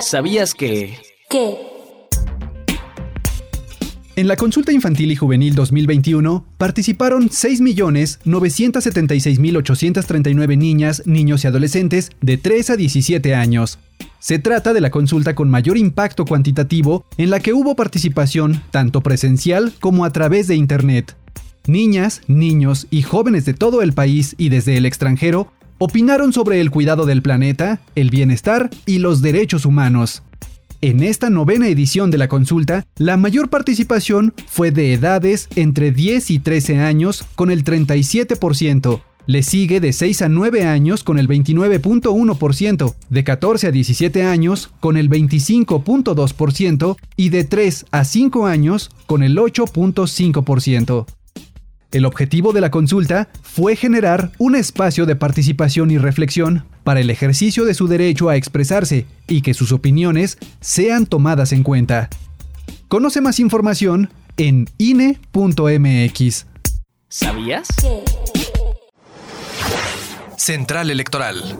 ¿Sabías que... ¿Qué? En la consulta infantil y juvenil 2021 participaron 6.976.839 niñas, niños y adolescentes de 3 a 17 años. Se trata de la consulta con mayor impacto cuantitativo en la que hubo participación tanto presencial como a través de Internet. Niñas, niños y jóvenes de todo el país y desde el extranjero opinaron sobre el cuidado del planeta, el bienestar y los derechos humanos. En esta novena edición de la consulta, la mayor participación fue de edades entre 10 y 13 años con el 37%, le sigue de 6 a 9 años con el 29.1%, de 14 a 17 años con el 25.2% y de 3 a 5 años con el 8.5%. El objetivo de la consulta fue generar un espacio de participación y reflexión para el ejercicio de su derecho a expresarse y que sus opiniones sean tomadas en cuenta. Conoce más información en INE.mx. ¿Sabías? Central Electoral.